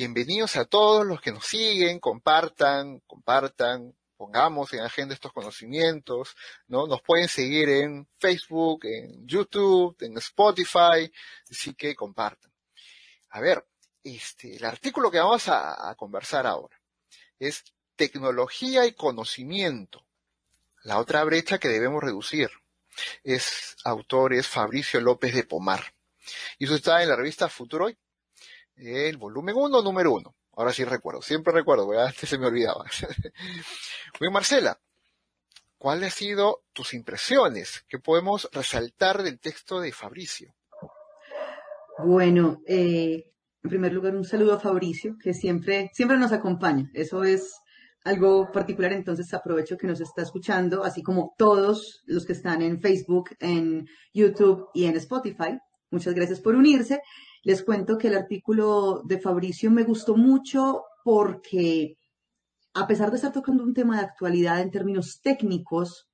bienvenidos a todos los que nos siguen, compartan, compartan, pongamos en agenda estos conocimientos, ¿no? Nos pueden seguir en Facebook, en YouTube, en Spotify, así que compartan. A ver, este, el artículo que vamos a, conversar ahora es tecnología y conocimiento, la otra brecha que debemos reducir. Es autor es Fabricio López de Pomar. Y eso está en la revista Futuro Hoy, el volumen 1, número 1. Ahora sí recuerdo, siempre recuerdo, porque antes se me olvidaba. Muy Marcela, ¿cuáles han sido tus impresiones? ¿Qué podemos resaltar del texto de Fabricio? Bueno, eh, en primer lugar, un saludo a Fabricio, que siempre, siempre nos acompaña. Eso es algo particular, entonces aprovecho que nos está escuchando, así como todos los que están en Facebook, en YouTube y en Spotify. Muchas gracias por unirse. Les cuento que el artículo de Fabricio me gustó mucho porque, a pesar de estar tocando un tema de actualidad en términos técnicos,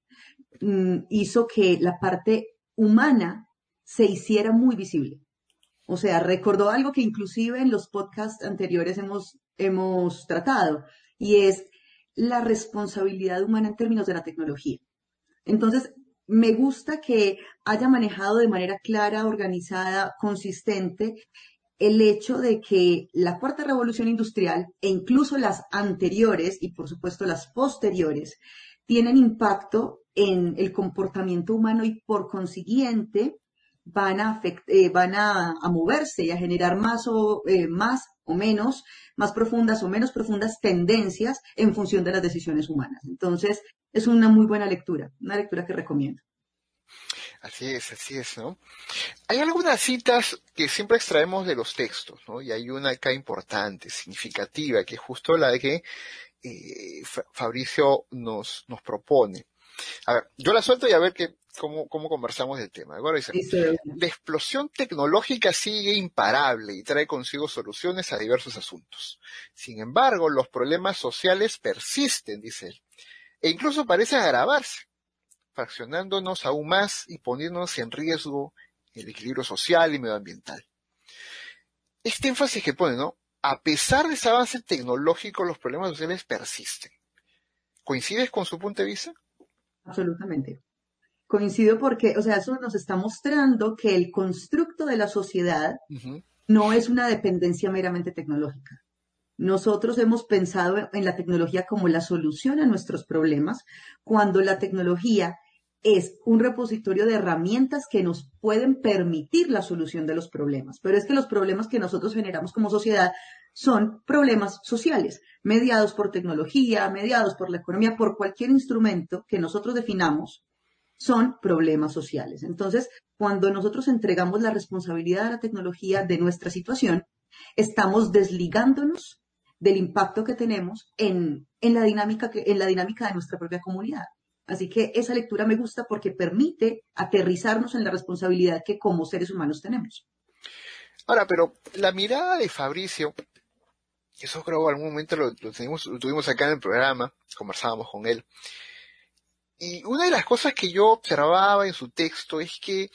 mm, hizo que la parte humana se hiciera muy visible. O sea, recordó algo que inclusive en los podcasts anteriores hemos, hemos tratado, y es la responsabilidad humana en términos de la tecnología. Entonces, me gusta que haya manejado de manera clara, organizada, consistente el hecho de que la cuarta revolución industrial e incluso las anteriores y por supuesto las posteriores tienen impacto en el comportamiento humano y por consiguiente van a, eh, van a, moverse y a generar más o, eh, más o menos, más profundas o menos profundas tendencias en función de las decisiones humanas. Entonces, es una muy buena lectura, una lectura que recomiendo. Así es, así es, ¿no? Hay algunas citas que siempre extraemos de los textos, ¿no? Y hay una acá importante, significativa, que es justo la de que eh, Fabricio nos, nos propone. A ver, yo la suelto y a ver qué, cómo, cómo conversamos del tema. Dice, la explosión tecnológica sigue imparable y trae consigo soluciones a diversos asuntos. Sin embargo, los problemas sociales persisten, dice él, e incluso parecen agravarse, fraccionándonos aún más y poniéndonos en riesgo el equilibrio social y medioambiental. Este énfasis que pone, ¿no? A pesar de ese avance tecnológico, los problemas sociales persisten. ¿Coincides con su punto de vista? Absolutamente. Coincido porque, o sea, eso nos está mostrando que el constructo de la sociedad no es una dependencia meramente tecnológica. Nosotros hemos pensado en la tecnología como la solución a nuestros problemas, cuando la tecnología es un repositorio de herramientas que nos pueden permitir la solución de los problemas. Pero es que los problemas que nosotros generamos como sociedad son problemas sociales, mediados por tecnología, mediados por la economía, por cualquier instrumento que nosotros definamos, son problemas sociales. Entonces, cuando nosotros entregamos la responsabilidad a la tecnología de nuestra situación, estamos desligándonos del impacto que tenemos en, la dinámica en la dinámica de nuestra propia comunidad. Así que esa lectura me gusta porque permite aterrizarnos en la responsabilidad que como seres humanos tenemos. Ahora, pero la mirada de Fabricio eso creo algún momento lo, tuvimos acá en el programa, conversábamos con él. Y una de las cosas que yo observaba en su texto es que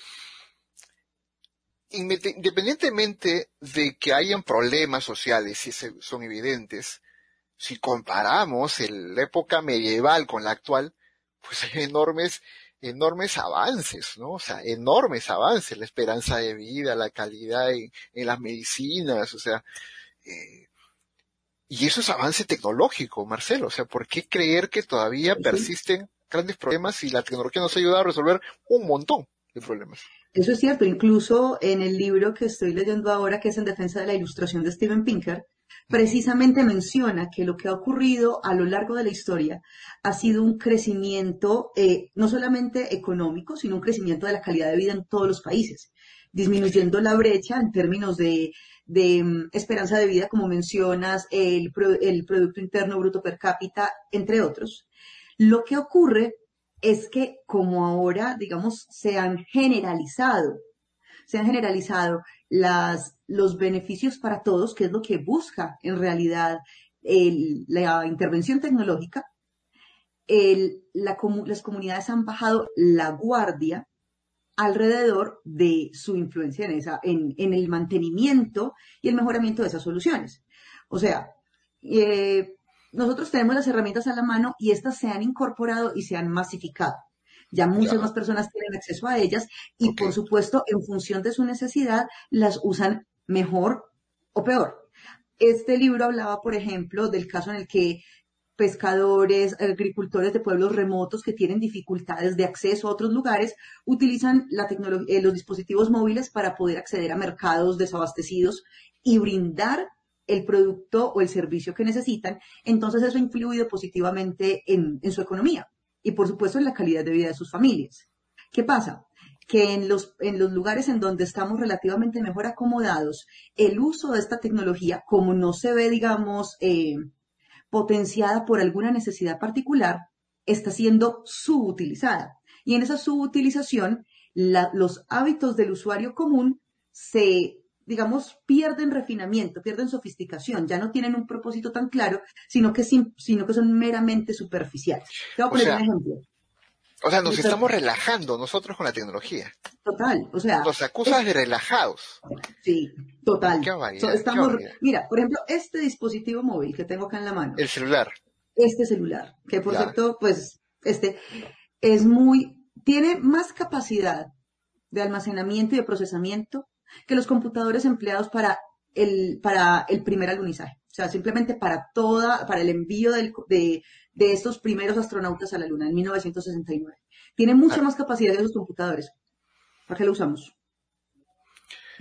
independientemente de que hayan problemas sociales, si son evidentes, si comparamos la época medieval con la actual, pues hay enormes, enormes avances, ¿no? O sea, enormes avances, la esperanza de vida, la calidad en, las medicinas, o sea, eh, y eso es avance tecnológico, Marcelo. O sea, ¿por qué creer que todavía persisten grandes problemas y la tecnología nos ayuda a resolver un montón de problemas? Eso es cierto. Incluso en el libro que estoy leyendo ahora, que es en defensa de la ilustración de Steven Pinker, precisamente menciona que lo que ha ocurrido a lo largo de la historia ha sido un crecimiento eh, no solamente económico, sino un crecimiento de la calidad de vida en todos los países, disminuyendo la brecha en términos de de mm, esperanza de vida, como mencionas, el, el Producto Interno Bruto per cápita, entre otros. Lo que ocurre es que como ahora, digamos, se han generalizado, se han generalizado las, los beneficios para todos, que es lo que busca en realidad la intervención tecnológica, las comunidades han bajado la guardia alrededor de su influencia en, esa, en, el mantenimiento y el mejoramiento de esas soluciones. O sea, eh, nosotros tenemos las herramientas a la mano y estas se han incorporado y se han masificado. Ya muchas más personas tienen acceso a ellas y por supuesto en función de su necesidad las usan mejor o peor. Este libro hablaba, por ejemplo, del caso en el que pescadores, agricultores de pueblos remotos que tienen dificultades de acceso a otros lugares, utilizan la eh, los dispositivos móviles para poder acceder a mercados desabastecidos y brindar el producto o el servicio que necesitan. Entonces eso ha influido positivamente en, su economía y por supuesto en la calidad de vida de sus familias. ¿Qué pasa? que en los, en los lugares en donde estamos relativamente mejor acomodados, el uso de esta tecnología, como no se ve, digamos, eh, potenciada por alguna necesidad particular, está siendo subutilizada. Y en esa subutilización, los hábitos del usuario común se, digamos, pierden refinamiento, pierden sofisticación, ya no tienen un propósito tan claro, sino que, sino que son meramente superficiales. Te voy a poner un ejemplo. O sea, nos estamos relajando nosotros con la tecnología. Total, o sea. Nos acusas de relajados. Sí, total. estamos, mira, por ejemplo, este dispositivo móvil que tengo acá en la mano. El celular. Este celular, que por cierto, pues, este es muy, tiene más capacidad de almacenamiento y de procesamiento que los computadores empleados para el, para el primer alunizaje. O sea, simplemente para toda, para el envío del, de, de estos primeros astronautas a la Luna en 1969. Tiene mucha ah. más capacidad que esos computadores. ¿Para qué lo usamos?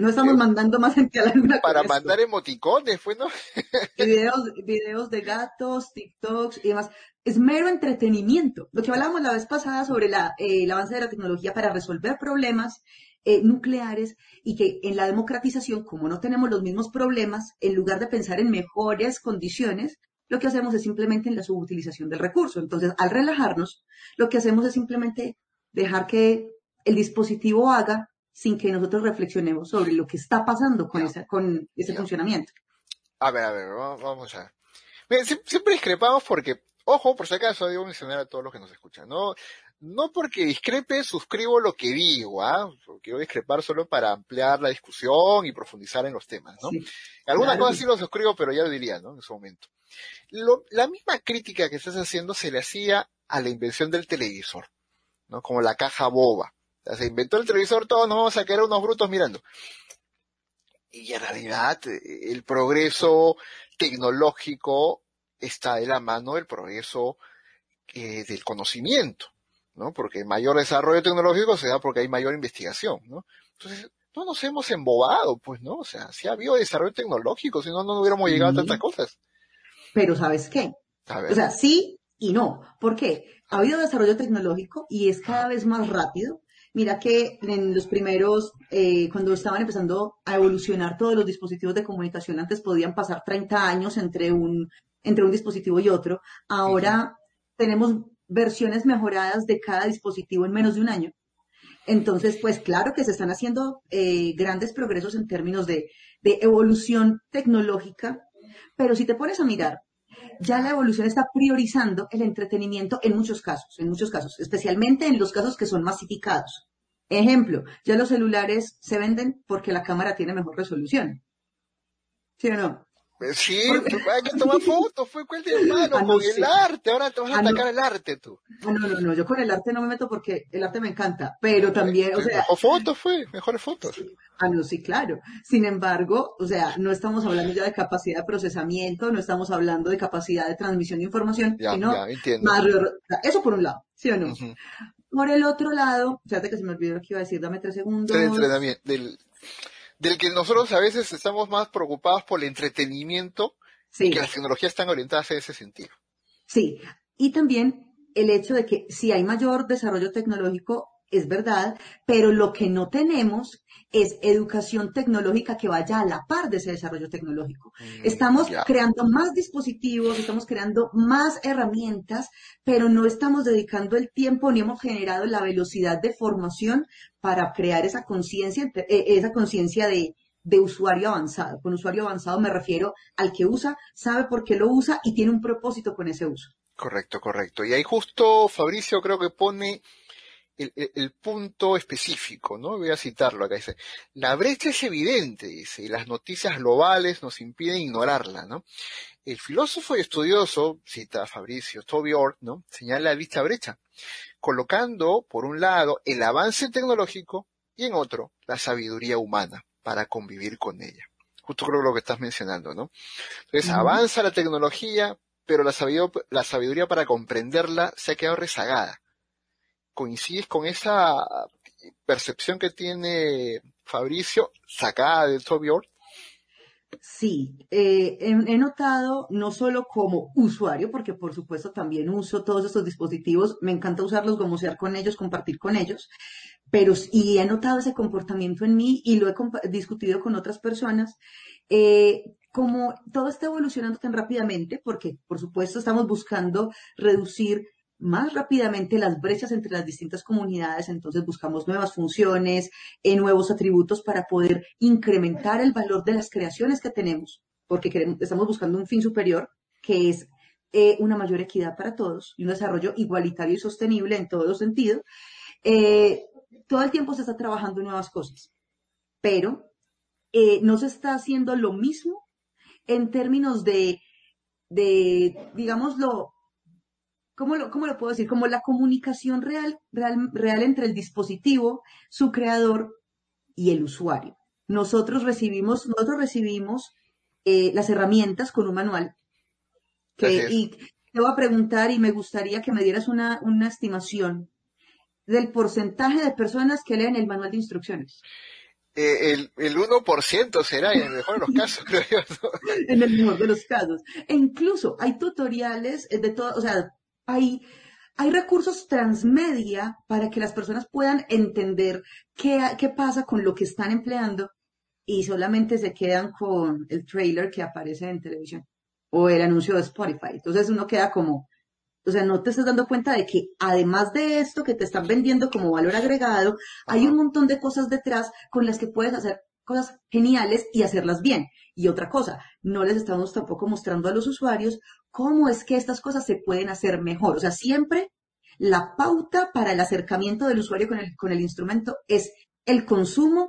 No estamos mandando más gente a la luna. Para mandar emoticones, fue, ¿no? videos, videos de gatos, TikToks y demás. Es mero entretenimiento. Lo que hablábamos la vez pasada sobre la, eh, el avance de la tecnología para resolver problemas eh, nucleares y que en la democratización, como no tenemos los mismos problemas, en lugar de pensar en mejores condiciones, lo que hacemos es simplemente en la subutilización del recurso. Entonces, al relajarnos, lo que hacemos es simplemente dejar que el dispositivo haga sin que nosotros reflexionemos sobre lo que está pasando con, esa, con ese funcionamiento. A ver, a ver, vamos a ver. Siempre discrepamos porque, ojo, por si acaso, debo mencionar a todos los que nos escuchan, ¿no? No porque discrepe, suscribo lo que digo, ¿ah? Quiero discrepar solo para ampliar la discusión y profundizar en los temas, ¿no? Algunas cosas sí lo suscribo, pero ya lo diría, ¿no? En su momento la misma crítica que estás haciendo se le hacía a la invención del televisor, ¿no? Como la caja boba. se inventó el televisor, todos nos vamos a quedar unos brutos mirando. Y en realidad el progreso tecnológico está de la mano del progreso eh, del conocimiento, ¿no? Porque mayor desarrollo tecnológico se da porque hay mayor investigación, ¿no? Entonces, no nos hemos embobado, pues, ¿no? O sea, si ha habido desarrollo tecnológico, si no, no hubiéramos llegado a tantas cosas. Pero ¿sabes qué? O sea, sí y no. ¿Por qué? Ha habido desarrollo tecnológico y es cada vez más rápido. Mira que en los primeros, eh, cuando estaban empezando a evolucionar todos los dispositivos de comunicación, antes podían pasar 30 años entre un, entre un dispositivo y otro. Ahora tenemos versiones mejoradas de cada dispositivo en menos de un año. Entonces, pues claro que se están haciendo eh, grandes progresos en términos de, de evolución tecnológica pero si te pones a mirar, ya la evolución está priorizando el entretenimiento en muchos casos, en muchos casos, especialmente en los casos que son masificados. Ejemplo, ya los celulares se venden porque la cámara tiene mejor resolución. ¿Sí o no? Pues sí, hay que tomar fotos, fue cuál de malo, ah, con el arte, ahora te vas a ah, atacar el arte tú. Ah, no, no, no, yo con el arte no me meto porque el arte me encanta, pero también, o sea... O fotos fue, mejores fotos. Ah, no, sí, claro. Sin embargo, o sea, no estamos hablando ya de capacidad de procesamiento, no estamos hablando de capacidad de transmisión de información, sino más... Eso por un lado, ¿sí o no? Por el otro lado, fíjate que se me olvidó lo que iba a decir, dame tres segundos. Del entrenamiento, del del que nosotros a veces estamos más preocupados por el entretenimiento y que las tecnologías están orientadas en ese sentido. Sí, y también el hecho de que si hay mayor desarrollo tecnológico, es verdad, pero lo que no tenemos es educación tecnológica que vaya a la par de ese desarrollo tecnológico. Mm, estamos creando más dispositivos, estamos creando más herramientas, pero no estamos dedicando el tiempo ni hemos generado la velocidad de formación para crear esa conciencia, eh, esa conciencia de, de usuario avanzado. Con usuario avanzado me refiero al que usa, sabe por qué lo usa y tiene un propósito con ese uso. Correcto, correcto. Y ahí justo Fabricio creo que pone el, punto específico, ¿no? Voy a citarlo acá, dice, la brecha es evidente, dice, y las noticias globales nos impiden ignorarla, ¿no? El filósofo y estudioso, cita Fabricio Tobior, ¿no? Señala dicha brecha, colocando, por un lado, el avance tecnológico y en otro, la sabiduría humana para convivir con ella. Justo creo lo que estás mencionando, ¿no? Entonces, avanza la tecnología, pero la sabiduría, la sabiduría para comprenderla se ha quedado rezagada coincides con esa percepción que tiene Fabricio sacada de Tobior? Sí, eh, he, notado no solo como usuario, porque por supuesto también uso todos estos dispositivos, me encanta usarlos, gomosear con ellos, compartir con ellos, pero y he notado ese comportamiento en mí y lo he discutido con otras personas. Eh, como todo está evolucionando tan rápidamente, porque por supuesto estamos buscando reducir más rápidamente las brechas entre las distintas comunidades, entonces buscamos nuevas funciones, eh, nuevos atributos para poder incrementar el valor de las creaciones que tenemos, porque estamos buscando un fin superior que es eh, una mayor equidad para todos y un desarrollo igualitario y sostenible en todos los sentidos. Eh, todo el tiempo se está trabajando en nuevas cosas, pero no se está haciendo lo mismo en términos de, de digámoslo, ¿cómo lo, lo puedo decir? Como la comunicación real, real, entre el dispositivo, su creador y el usuario. Nosotros recibimos, nosotros recibimos eh, las herramientas con un manual. y te voy a preguntar y me gustaría que me dieras una, una estimación del porcentaje de personas que leen el manual de instrucciones. Eh, el, el 1% será en el mejor de los casos, creo yo. en el mejor de los casos. E incluso hay tutoriales de todo, o sea, hay, hay recursos transmedia para que las personas puedan entender qué, qué pasa con lo que están empleando y solamente se quedan con el trailer que aparece en televisión o el anuncio de Spotify. Entonces uno queda como, o sea, no te estás dando cuenta de que además de esto que te están vendiendo como valor agregado, hay un montón de cosas detrás con las que puedes hacer cosas geniales y hacerlas bien. Y otra cosa, no les estamos tampoco mostrando a los usuarios cómo es que estas cosas se pueden hacer mejor. O sea, siempre la pauta para el acercamiento del usuario con el, con el instrumento es el consumo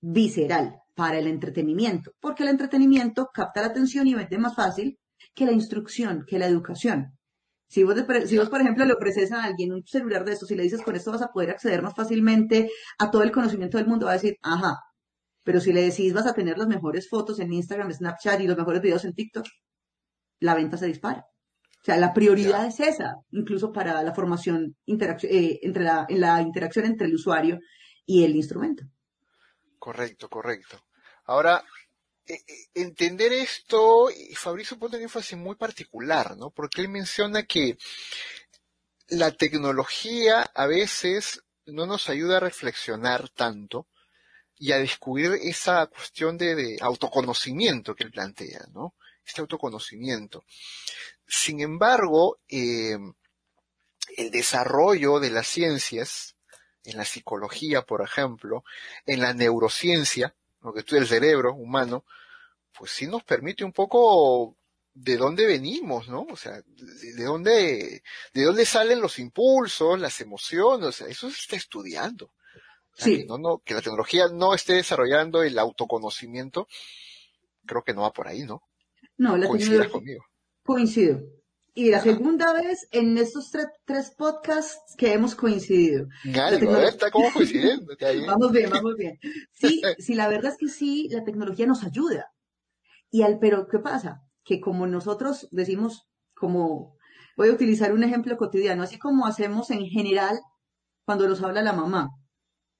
visceral para el entretenimiento, porque el entretenimiento capta la atención y vende más fácil que la instrucción, que la educación. Si vos, si vos, por ejemplo, le ofreces a alguien un celular de estos y le dices con esto vas a poder acceder más fácilmente a todo el conocimiento del mundo, va a decir, ajá, pero si le decís vas a tener las mejores fotos en Instagram, Snapchat y los mejores videos en TikTok, la venta se dispara. O sea, la prioridad es esa, incluso para la formación eh, entre la, en la interacción entre el usuario y el instrumento. Correcto, correcto. Ahora, eh, eh, entender esto, Fabrizio pone un énfasis muy particular, ¿no? Porque él menciona que la tecnología a veces no nos ayuda a reflexionar tanto y a descubrir esa cuestión de, autoconocimiento que él plantea, ¿no? Este autoconocimiento. Sin embargo, eh, el desarrollo de las ciencias, en la psicología, por ejemplo, en la neurociencia, lo que estudia el cerebro humano, pues sí nos permite un poco de dónde venimos, ¿no? O sea, de, dónde, de dónde salen los impulsos, las emociones, o sea, eso se está estudiando. Que, no, no, que la tecnología no esté desarrollando el autoconocimiento, creo que no va por ahí, ¿no? No, la tecnología. conmigo. Coincido. Y la segunda vez en estos tres podcasts que hemos coincidido. está como coincidiendo. vamos bien, vamos bien. Sí, sí, la verdad es que sí, la tecnología nos ayuda. Y al, pero ¿qué pasa? Que como nosotros decimos, como, voy a utilizar un ejemplo cotidiano, así como hacemos en general cuando nos habla la mamá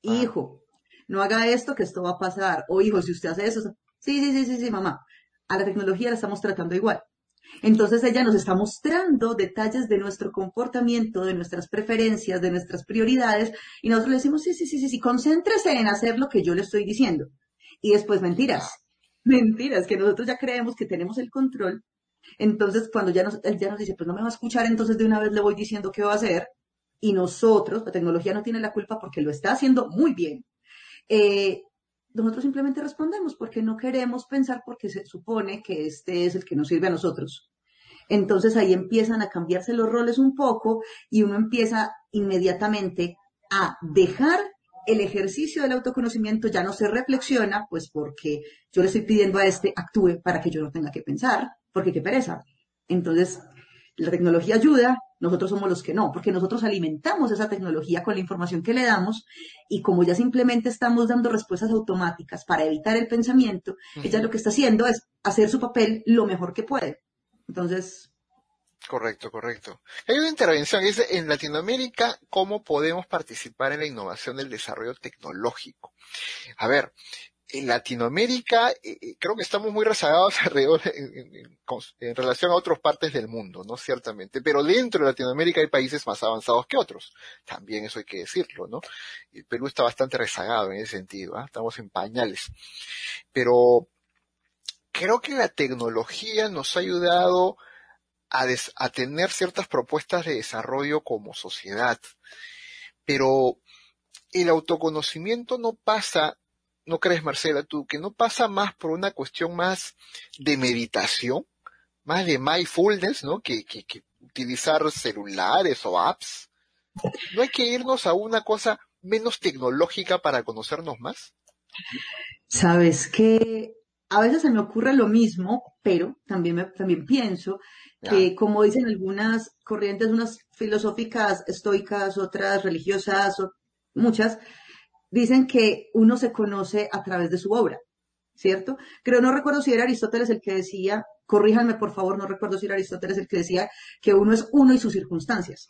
hijo, no haga esto, que esto va a pasar. O hijo, si usted hace eso, sí, sí, sí, sí, sí, mamá. A la tecnología la estamos tratando igual. Entonces ella nos está mostrando detalles de nuestro comportamiento, de nuestras preferencias, de nuestras prioridades, y nosotros le decimos, sí, sí, sí, sí, sí, concéntrese en hacer lo que yo le estoy diciendo. Y después mentiras, mentiras, que nosotros ya creemos que tenemos el control. Entonces cuando ya nos, él ya nos dice, pues no me va a escuchar, entonces de una vez le voy diciendo qué va a hacer, y nosotros, la tecnología no tiene la culpa porque lo está haciendo muy bien. Eh, nosotros simplemente respondemos porque no queremos pensar porque se supone que este es el que nos sirve a nosotros. Entonces ahí empiezan a cambiarse los roles un poco y uno empieza inmediatamente a dejar el ejercicio del autoconocimiento ya no se reflexiona, pues porque yo le estoy pidiendo a este actúe para que yo no tenga que pensar, porque qué pereza. Entonces, la tecnología ayuda, nosotros somos los que no, porque nosotros alimentamos esa tecnología con la información que le damos y como ya simplemente estamos dando respuestas automáticas para evitar el pensamiento, ella lo que está haciendo es hacer su papel lo mejor que puede. Entonces, Correcto, correcto. Hay una intervención, es en Latinoamérica, ¿cómo podemos participar en la innovación del desarrollo tecnológico? A ver, en Latinoamérica eh, eh, creo que estamos muy rezagados alrededor en, relación a otras partes del mundo, ¿no? Ciertamente. Pero dentro de Latinoamérica hay países más avanzados que otros. También eso hay que decirlo, ¿no? El Perú está bastante rezagado en ese sentido, ¿ah? Estamos en pañales. Pero creo que la tecnología nos ha ayudado a, tener ciertas propuestas de desarrollo como sociedad. Pero el autoconocimiento no pasa, ¿no crees, Marcela, tú, que no pasa más por una cuestión más de meditación, más de mindfulness, ¿no? Que, que, que utilizar celulares o apps. ¿No hay que irnos a una cosa menos tecnológica para conocernos más? Sabes que a veces se me ocurre lo mismo, pero también, me, también pienso que como dicen algunas corrientes, unas filosóficas estoicas, otras religiosas, muchas, dicen que uno se conoce a través de su obra, ¿cierto? Creo, no recuerdo si era Aristóteles el que decía, corríjanme por favor, no recuerdo si era Aristóteles el que decía que uno es uno y sus circunstancias.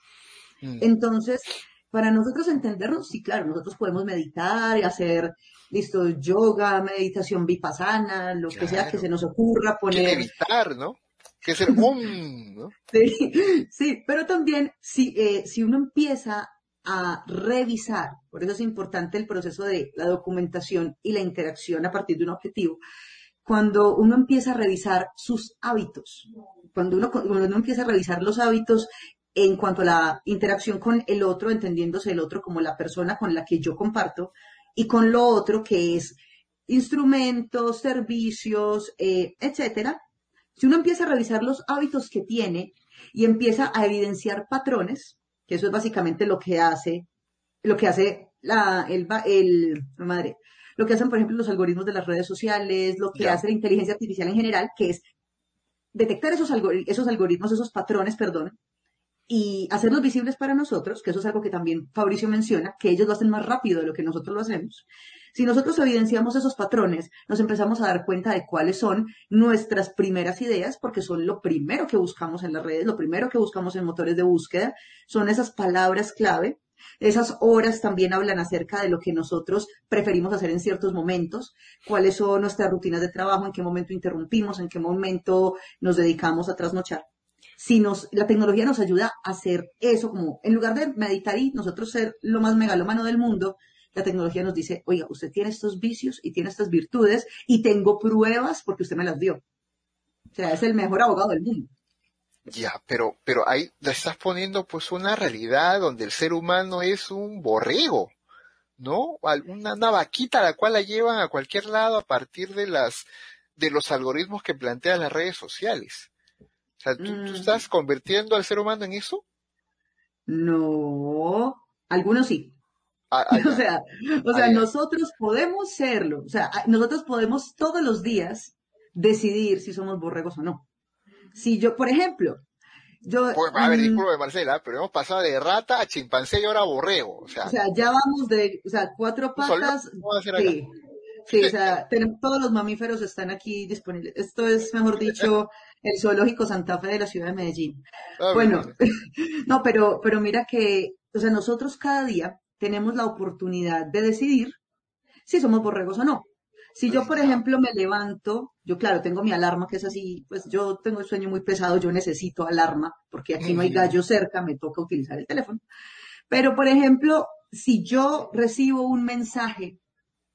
Mm. Entonces, para nosotros entendernos, sí, claro, nosotros podemos meditar y hacer, listo, yoga, meditación vipassana, lo que sea que se nos ocurra, poner... Meditar, ¿no? que ser un, ¿no? Sí, sí, pero también si, eh, si uno empieza a revisar, por eso es importante el proceso de la documentación y la interacción a partir de un objetivo, cuando uno empieza a revisar sus hábitos, cuando uno, cuando uno empieza a revisar los hábitos en cuanto a la interacción con el otro, entendiéndose el otro como la persona con la que yo comparto, y con lo otro que es instrumentos, servicios, eh, etcétera, si uno empieza a revisar los hábitos que tiene y empieza a evidenciar patrones, que eso es básicamente lo que hace, lo que hace la, el, el, madre, lo que hacen, por ejemplo, los algoritmos de las redes sociales, lo que hace la inteligencia artificial en general, que es detectar esos, esos algoritmos, esos patrones, perdón, y hacerlos visibles para nosotros, que eso es algo que también Fabricio menciona, que ellos lo hacen más rápido de lo que nosotros lo hacemos. Si nosotros evidenciamos esos patrones, nos empezamos a dar cuenta de cuáles son nuestras primeras ideas, porque son lo primero que buscamos en las redes, lo primero que buscamos en motores de búsqueda, son esas palabras clave. Esas horas también hablan acerca de lo que nosotros preferimos hacer en ciertos momentos, cuáles son nuestras rutinas de trabajo, en qué momento interrumpimos, en qué momento nos dedicamos a trasnochar si nos, la tecnología nos ayuda a hacer eso, como en lugar de meditar y nosotros ser lo más megalómano del mundo, la tecnología nos dice, oiga, usted tiene estos vicios y tiene estas virtudes y tengo pruebas porque usted me las dio. O sea, es el mejor abogado del mundo. Ya, pero, pero ahí le estás poniendo pues una realidad donde el ser humano es un borrego, ¿no? Una, una vaquita a la cual la llevan a cualquier lado a partir de las, de los algoritmos que plantean las redes sociales. O sea, ¿tú, ¿tú, mm. estás convirtiendo al ser humano en eso? No, algunos sí. Ah, o sea, o sea, nosotros podemos serlo. O sea, nosotros podemos todos los días decidir si somos borregos o no. Si yo, por ejemplo, yo... Pues, a ver, mm, disculpe Marcela, pero hemos pasado de rata a chimpancé y ahora borrego. O sea, o sea ya vamos de, o sea, cuatro patas. Sí, sí, o sea, tenemos, todos los mamíferos están aquí disponibles. Esto es, mejor dicho, el zoológico Santa Fe de la ciudad de Medellín. Ah, bueno, no, pero, pero mira que, o sea, nosotros cada día tenemos la oportunidad de decidir si somos borregos o no. Si yo, por ejemplo, me levanto, yo claro, tengo mi alarma que es así, pues yo tengo el sueño muy pesado, yo necesito alarma, porque aquí no hay gallo cerca, me toca utilizar el teléfono. Pero, por ejemplo, si yo recibo un mensaje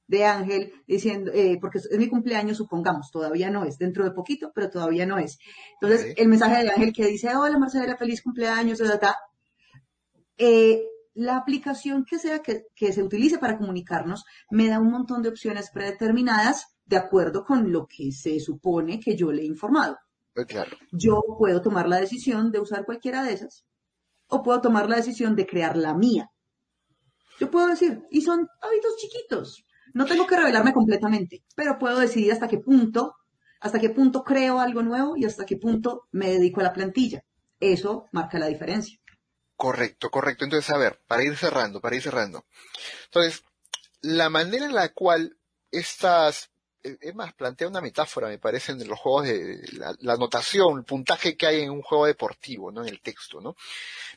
de Ángel diciendo, eh, porque es mi cumpleaños, supongamos, todavía no es, dentro de poquito, pero todavía no es. Entonces, el mensaje de Ángel que dice, hola Marcela, feliz cumpleaños, eh, la aplicación que sea que, se utilice para comunicarnos me da un montón de opciones predeterminadas de acuerdo con lo que se supone que yo le he informado. Claro. Yo puedo tomar la decisión de usar cualquiera de esas o puedo tomar la decisión de crear la mía. Yo puedo decir, y son hábitos chiquitos. No tengo que revelarme completamente, pero puedo decidir hasta qué punto, hasta qué punto creo algo nuevo y hasta qué punto me dedico a la plantilla. Eso marca la diferencia. Correcto, correcto. Entonces, a ver, para ir cerrando, para ir cerrando. Entonces, la manera en la cual estas, eh, es más, plantea una metáfora, me parece, en los juegos de la, la, anotación, el puntaje que hay en un juego deportivo, ¿no? En el texto, ¿no?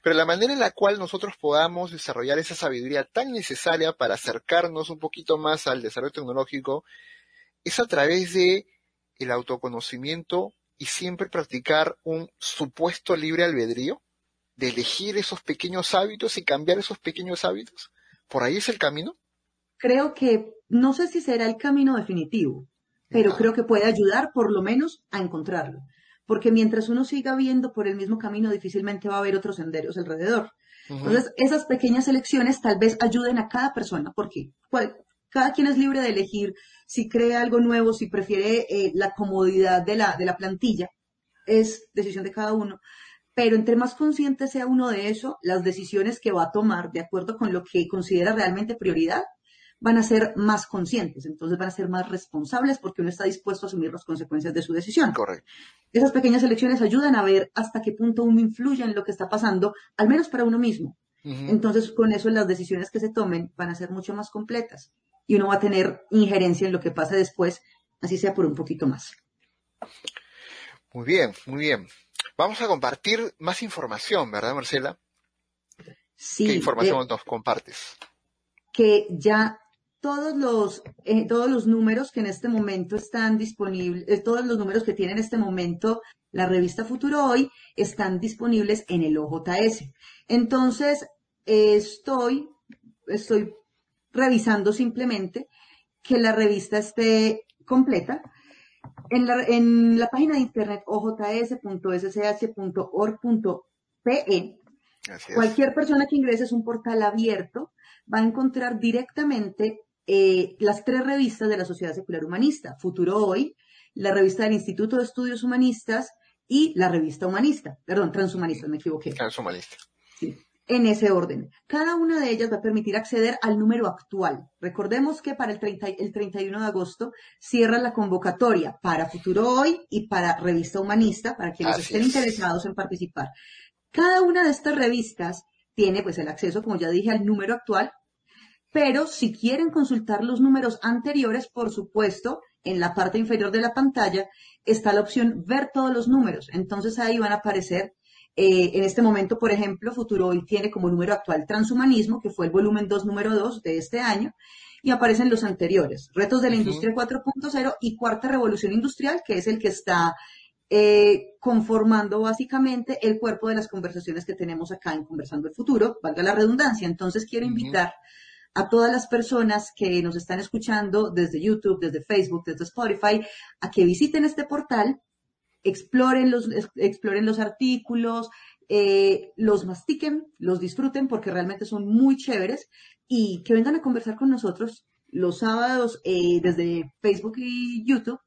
Pero la manera en la cual nosotros podamos desarrollar esa sabiduría tan necesaria para acercarnos un poquito más al desarrollo tecnológico es a través de el autoconocimiento y siempre practicar un supuesto libre albedrío de elegir esos pequeños hábitos y cambiar esos pequeños hábitos? ¿Por ahí es el camino? Creo que, no sé si será el camino definitivo, pero creo que puede ayudar por lo menos a encontrarlo. Porque mientras uno siga viendo por el mismo camino, difícilmente va a haber otros senderos alrededor. Uh -huh. Entonces, esas pequeñas elecciones tal vez ayuden a cada persona, porque cada quien es libre de elegir si cree algo nuevo, si prefiere eh, la comodidad de la, de la plantilla, es decisión de cada uno pero entre más consciente sea uno de eso, las decisiones que va a tomar de acuerdo con lo que considera realmente prioridad van a ser más conscientes, entonces van a ser más responsables porque uno está dispuesto a asumir las consecuencias de su decisión. Correcto. Esas pequeñas elecciones ayudan a ver hasta qué punto uno influye en lo que está pasando, al menos para uno mismo. Uh -huh. Entonces, con eso las decisiones que se tomen van a ser mucho más completas y uno va a tener injerencia en lo que pasa después, así sea por un poquito más. Muy bien, muy bien. Vamos a compartir más información, ¿verdad, Marcela? Sí. ¿Qué información eh, nos compartes? Que ya todos los, eh, todos los números que en este momento están disponibles, eh, todos los números que tiene en este momento la revista Futuro Hoy están disponibles en el OJS. Entonces, estoy, estoy revisando simplemente que la revista esté completa. En la, en la página de internet ojs.ssh.org.pe, cualquier persona que ingrese es un portal abierto, va a encontrar directamente eh, las tres revistas de la Sociedad Secular Humanista, Futuro Hoy, la revista del Instituto de Estudios Humanistas y la revista Humanista, perdón, Transhumanista, me equivoqué. Transhumanista. En ese orden. Cada una de ellas va a permitir acceder al número actual. Recordemos que para el, 30, el 31 de agosto cierra la convocatoria para Futuro Hoy y para Revista Humanista, para quienes Así estén es. interesados en participar. Cada una de estas revistas tiene pues el acceso, como ya dije, al número actual, pero si quieren consultar los números anteriores, por supuesto, en la parte inferior de la pantalla está la opción ver todos los números. Entonces ahí van a aparecer eh, en este momento, por ejemplo, Futuro Hoy tiene como número actual Transhumanismo, que fue el volumen 2, número 2 de este año, y aparecen los anteriores, Retos de la Ujú. Industria 4.0 y Cuarta Revolución Industrial, que es el que está eh, conformando básicamente el cuerpo de las conversaciones que tenemos acá en Conversando el Futuro, valga la redundancia. Entonces quiero invitar a todas las personas que nos están escuchando desde YouTube, desde Facebook, desde Spotify, a que visiten este portal exploren los, exploren los artículos, eh, los mastiquen, los disfruten porque realmente son muy chéveres y que vengan a conversar con nosotros los sábados eh, desde Facebook y YouTube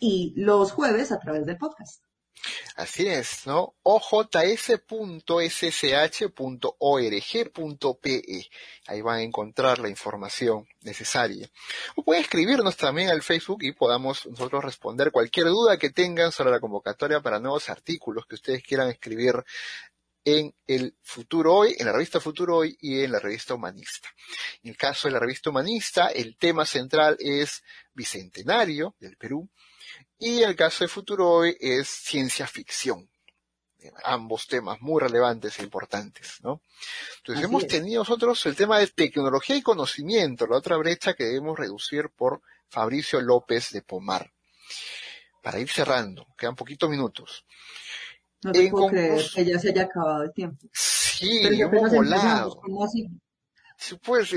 y los jueves a través del podcast. Así es, ¿no? ojs.ssh.org.pe. Ahí van a encontrar la información necesaria. O pueden escribirnos también al Facebook y podamos nosotros responder cualquier duda que tengan sobre la convocatoria para nuevos artículos que ustedes quieran escribir en el Futuro Hoy, en la revista Futuro Hoy y en la revista Humanista. En el caso de la revista Humanista, el tema central es Bicentenario del Perú y el caso de Futuro Hoy es ciencia ficción. Ambos temas muy relevantes e importantes, ¿no? Entonces Así hemos es. tenido nosotros el tema de tecnología y conocimiento, la otra brecha que debemos reducir por Fabricio López de Pomar. Para ir cerrando, quedan poquitos minutos. No te En puedo creer que ya se haya acabado el tiempo. Sí, Pero hemos volado. ¿cómo así? Sí, pues,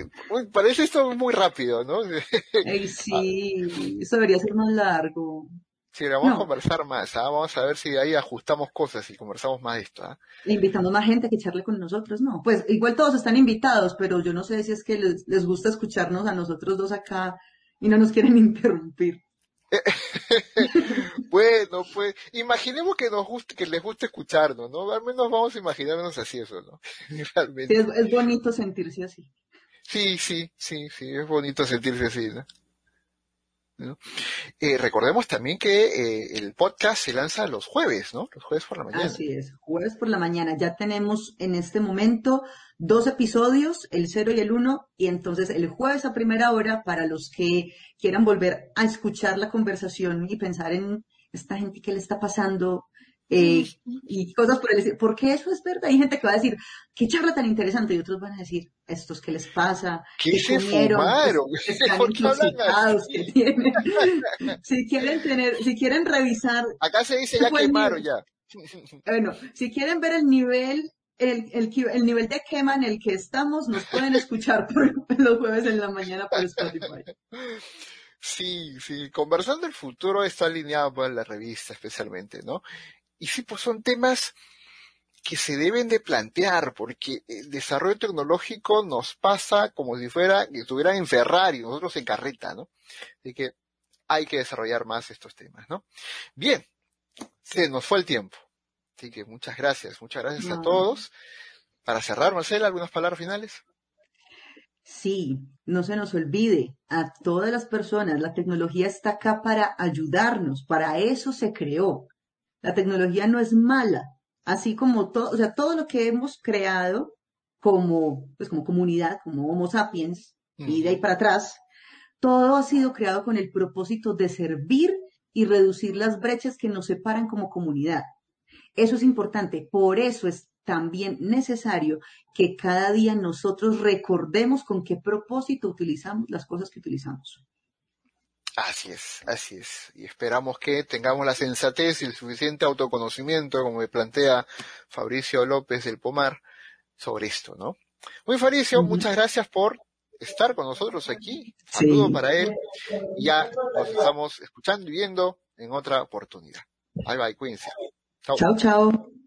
parece esto muy rápido, ¿no? Ey, sí, eso debería ser más largo. Sí, vamos a conversar más, ¿ah? Vamos a ver si ahí ajustamos cosas y conversamos más de esto, ¿ah? invitando más gente a que charle con nosotros, no. Pues igual todos están invitados, pero yo no sé si es que les, les gusta escucharnos a nosotros dos acá y no nos quieren interrumpir. Bueno, pues, imaginemos que nos guste, que les guste escucharnos, ¿no? Al menos vamos a imaginarnos así eso, ¿no? Sí, Realmente. es, es bonito sentirse así. Sí, sí, sí, sí, es bonito sentirse así, ¿no? Eh, recordemos también que eh, el podcast se lanza los jueves, ¿no? Los jueves por la mañana. Así es, jueves por la mañana. Ya tenemos en este momento dos episodios, el 0 y el 1, y entonces el jueves a primera hora para los que quieran volver a escuchar la conversación y pensar en esta gente que le está pasando, eh, y cosas por el estilo. Porque eso es verdad. Hay gente que va a decir, qué charla tan interesante, y otros van a decir, estos que les pasa, ¿Qué se fumaron? que tienen. si quieren tener, si quieren revisar. Acá se dice ya quemaron ya. Bueno, si quieren ver el nivel el, el, el, nivel de quema en el que estamos, nos pueden escuchar por los jueves en la mañana por Spotify. Sí, sí, conversando el futuro está alineado con la revista especialmente, ¿no? Y sí, pues son temas que se deben de plantear, porque el desarrollo tecnológico nos pasa como si fuera que estuvieran en Ferrari, nosotros en carreta, ¿no? Así que hay que desarrollar más estos temas, ¿no? Bien, se nos fue el tiempo. Así que muchas gracias, muchas gracias a todos. Para cerrar, Marcela, ¿algunas palabras finales? Sí, no se nos olvide, a todas las personas, la tecnología está acá para ayudarnos, para eso se creó. La tecnología no es mala, así como todo, o sea, todo lo que hemos creado como, pues como comunidad, como Homo sapiens, y de ahí para atrás, todo ha sido creado con el propósito de servir y reducir las brechas que nos separan como comunidad. Eso es importante, por eso es también necesario que cada día nosotros recordemos con qué propósito utilizamos las cosas que utilizamos. Así es, así es. Y esperamos que tengamos la sensatez y el suficiente autoconocimiento, como me plantea Fabricio López del Pomar, sobre esto, ¿no? Muy Fabricio, muchas gracias por estar con nosotros aquí. Saludo para él. Ya nos estamos escuchando y viendo en otra oportunidad. Bye bye, cuídense. Chao, chao.